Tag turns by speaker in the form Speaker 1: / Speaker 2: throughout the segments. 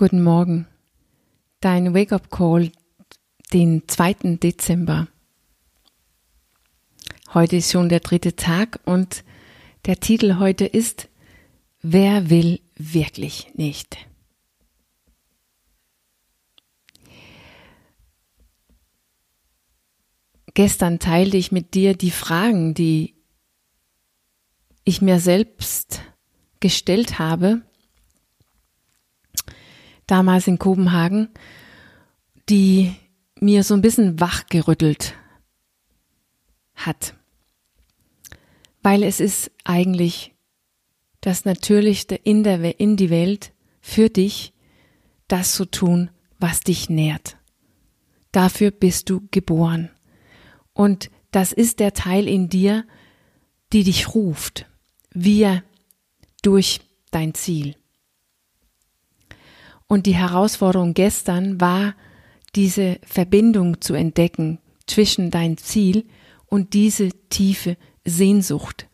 Speaker 1: Guten Morgen. Dein Wake-up-Call den 2. Dezember. Heute ist schon der dritte Tag und der Titel heute ist Wer will wirklich nicht? Gestern teilte ich mit dir die Fragen, die ich mir selbst gestellt habe damals in Kopenhagen, die mir so ein bisschen wachgerüttelt hat. Weil es ist eigentlich das Natürlichste in, der, in die Welt für dich, das zu tun, was dich nährt. Dafür bist du geboren. Und das ist der Teil in dir, die dich ruft, wir durch dein Ziel. Und die Herausforderung gestern war, diese Verbindung zu entdecken zwischen dein Ziel und diese tiefe Sehnsucht,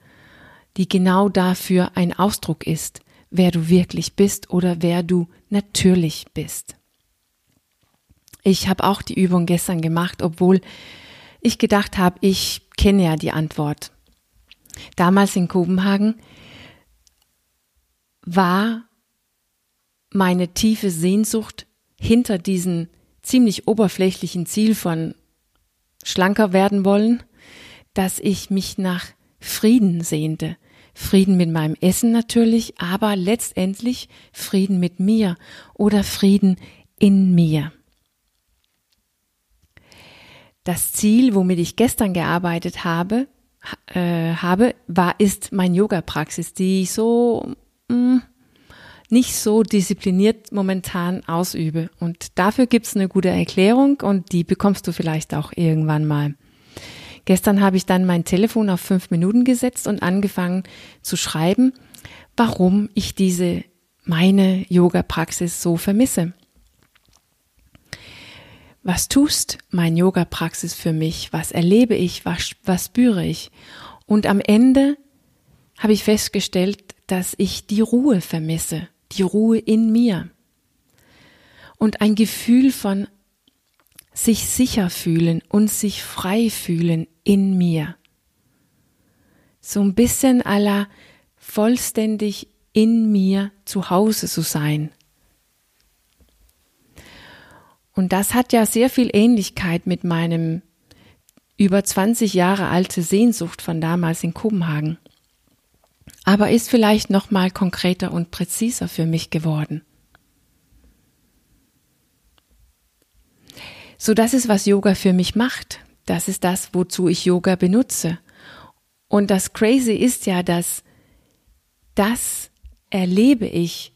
Speaker 1: die genau dafür ein Ausdruck ist, wer du wirklich bist oder wer du natürlich bist. Ich habe auch die Übung gestern gemacht, obwohl ich gedacht habe, ich kenne ja die Antwort. Damals in Kopenhagen war meine tiefe Sehnsucht hinter diesem ziemlich oberflächlichen Ziel von schlanker werden wollen, dass ich mich nach Frieden sehnte. Frieden mit meinem Essen natürlich, aber letztendlich Frieden mit mir oder Frieden in mir. Das Ziel, womit ich gestern gearbeitet habe, äh, habe, war, ist mein Yoga-Praxis, die ich so mh, mm, nicht so diszipliniert momentan ausübe. Und dafür gibt's eine gute Erklärung und die bekommst du vielleicht auch irgendwann mal. Gestern habe ich dann mein Telefon auf fünf Minuten gesetzt und angefangen zu schreiben, warum ich diese meine Yoga-Praxis so vermisse. Was tust mein Yoga-Praxis für mich? Was erlebe ich? Was, was spüre ich? Und am Ende habe ich festgestellt, dass ich die Ruhe vermisse die Ruhe in mir und ein Gefühl von sich sicher fühlen und sich frei fühlen in mir. So ein bisschen aller vollständig in mir zu Hause zu sein. Und das hat ja sehr viel Ähnlichkeit mit meinem über 20 Jahre alte Sehnsucht von damals in Kopenhagen aber ist vielleicht noch mal konkreter und präziser für mich geworden. So das ist was Yoga für mich macht. Das ist das, wozu ich Yoga benutze. Und das Crazy ist ja, dass das erlebe ich,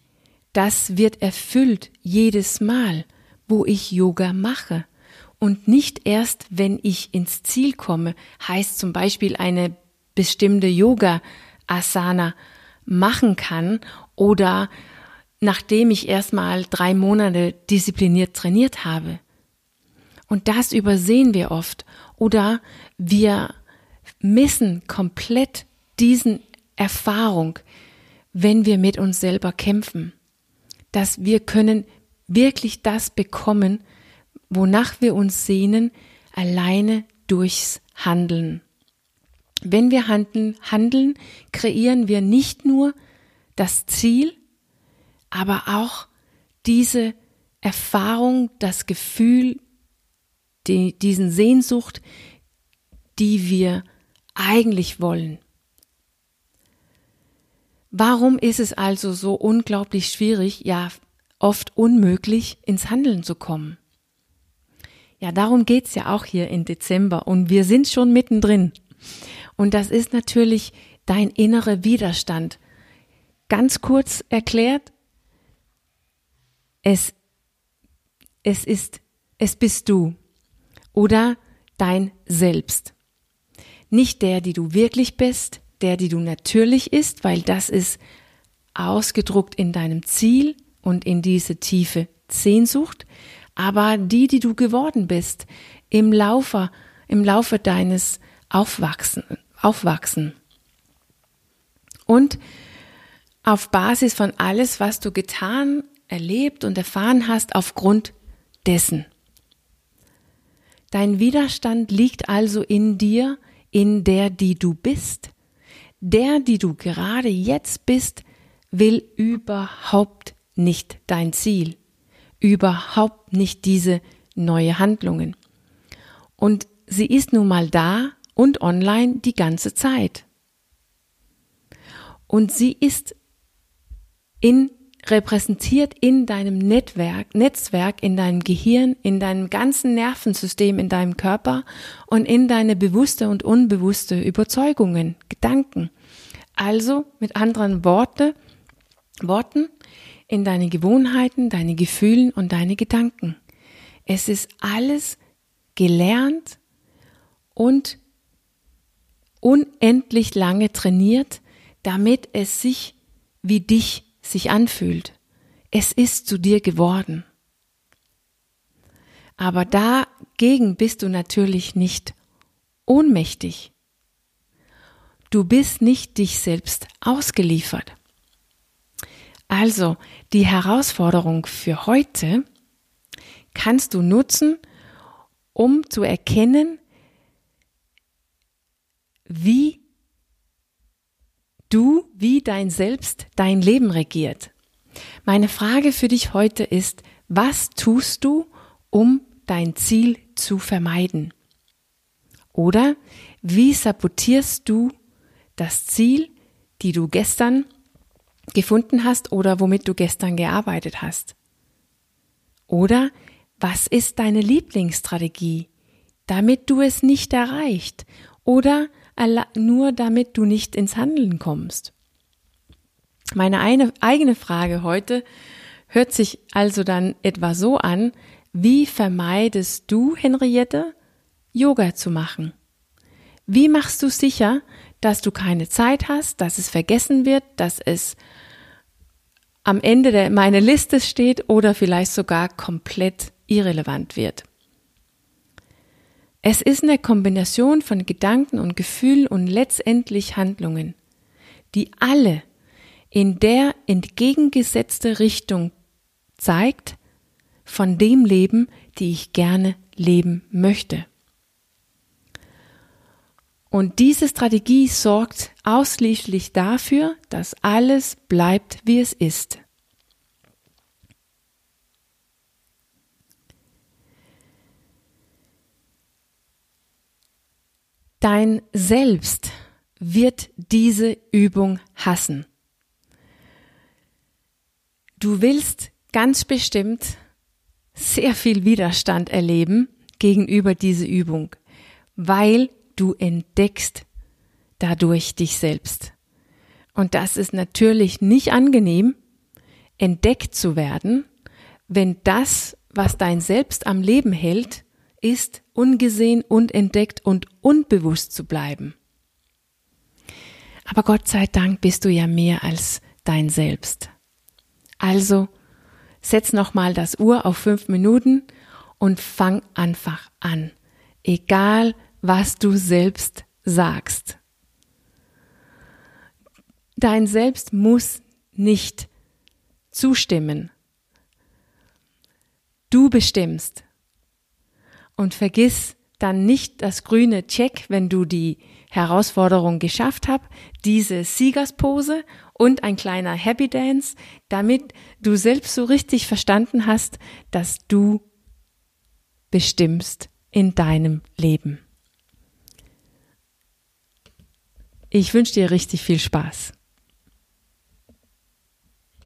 Speaker 1: das wird erfüllt jedes Mal, wo ich Yoga mache. Und nicht erst, wenn ich ins Ziel komme, heißt zum Beispiel eine bestimmte Yoga Asana machen kann oder nachdem ich erstmal drei Monate diszipliniert trainiert habe. Und das übersehen wir oft oder wir missen komplett diesen Erfahrung, wenn wir mit uns selber kämpfen, dass wir können wirklich das bekommen, wonach wir uns sehnen, alleine durchs Handeln. Wenn wir handeln, handeln, kreieren wir nicht nur das Ziel, aber auch diese Erfahrung, das Gefühl, die, diesen Sehnsucht, die wir eigentlich wollen. Warum ist es also so unglaublich schwierig, ja oft unmöglich, ins Handeln zu kommen? Ja, darum geht's ja auch hier im Dezember und wir sind schon mittendrin. Und das ist natürlich dein innerer Widerstand. Ganz kurz erklärt, es, es ist, es bist du oder dein Selbst. Nicht der, die du wirklich bist, der, die du natürlich ist, weil das ist ausgedruckt in deinem Ziel und in diese tiefe Sehnsucht, aber die, die du geworden bist im Laufe, im Laufe deines Aufwachsen, aufwachsen. Und auf Basis von alles, was du getan erlebt und erfahren hast aufgrund dessen. Dein Widerstand liegt also in dir, in der, die du bist. Der, die du gerade jetzt bist, will überhaupt nicht dein Ziel, überhaupt nicht diese neue Handlungen. Und sie ist nun mal da und online die ganze Zeit. Und sie ist in repräsentiert in deinem Netzwerk, Netzwerk, in deinem Gehirn, in deinem ganzen Nervensystem, in deinem Körper und in deine bewusste und unbewusste Überzeugungen, Gedanken. Also mit anderen Worte, Worten in deine Gewohnheiten, deine Gefühlen und deine Gedanken. Es ist alles gelernt und unendlich lange trainiert, damit es sich wie dich sich anfühlt. Es ist zu dir geworden. Aber dagegen bist du natürlich nicht ohnmächtig. Du bist nicht dich selbst ausgeliefert. Also die Herausforderung für heute kannst du nutzen, um zu erkennen, wie du, wie dein Selbst dein Leben regiert. Meine Frage für dich heute ist, was tust du, um dein Ziel zu vermeiden? Oder wie sabotierst du das Ziel, die du gestern gefunden hast oder womit du gestern gearbeitet hast? Oder was ist deine Lieblingsstrategie, damit du es nicht erreicht? Oder nur damit du nicht ins Handeln kommst. Meine eine, eigene Frage heute hört sich also dann etwa so an, wie vermeidest du, Henriette, Yoga zu machen? Wie machst du sicher, dass du keine Zeit hast, dass es vergessen wird, dass es am Ende meiner Liste steht oder vielleicht sogar komplett irrelevant wird? Es ist eine Kombination von Gedanken und Gefühlen und letztendlich Handlungen, die alle in der entgegengesetzte Richtung zeigt von dem Leben, die ich gerne leben möchte. Und diese Strategie sorgt ausschließlich dafür, dass alles bleibt, wie es ist. Dein Selbst wird diese Übung hassen. Du willst ganz bestimmt sehr viel Widerstand erleben gegenüber dieser Übung, weil du entdeckst dadurch dich selbst. Und das ist natürlich nicht angenehm, entdeckt zu werden, wenn das, was dein Selbst am Leben hält, ist, ungesehen, unentdeckt und unbewusst zu bleiben. Aber Gott sei Dank bist du ja mehr als dein Selbst. Also setz nochmal das Uhr auf fünf Minuten und fang einfach an. Egal, was du selbst sagst. Dein Selbst muss nicht zustimmen. Du bestimmst. Und vergiss dann nicht das grüne Check, wenn du die Herausforderung geschafft hast, diese Siegerspose und ein kleiner Happy Dance, damit du selbst so richtig verstanden hast, dass du bestimmst in deinem Leben. Ich wünsche dir richtig viel Spaß.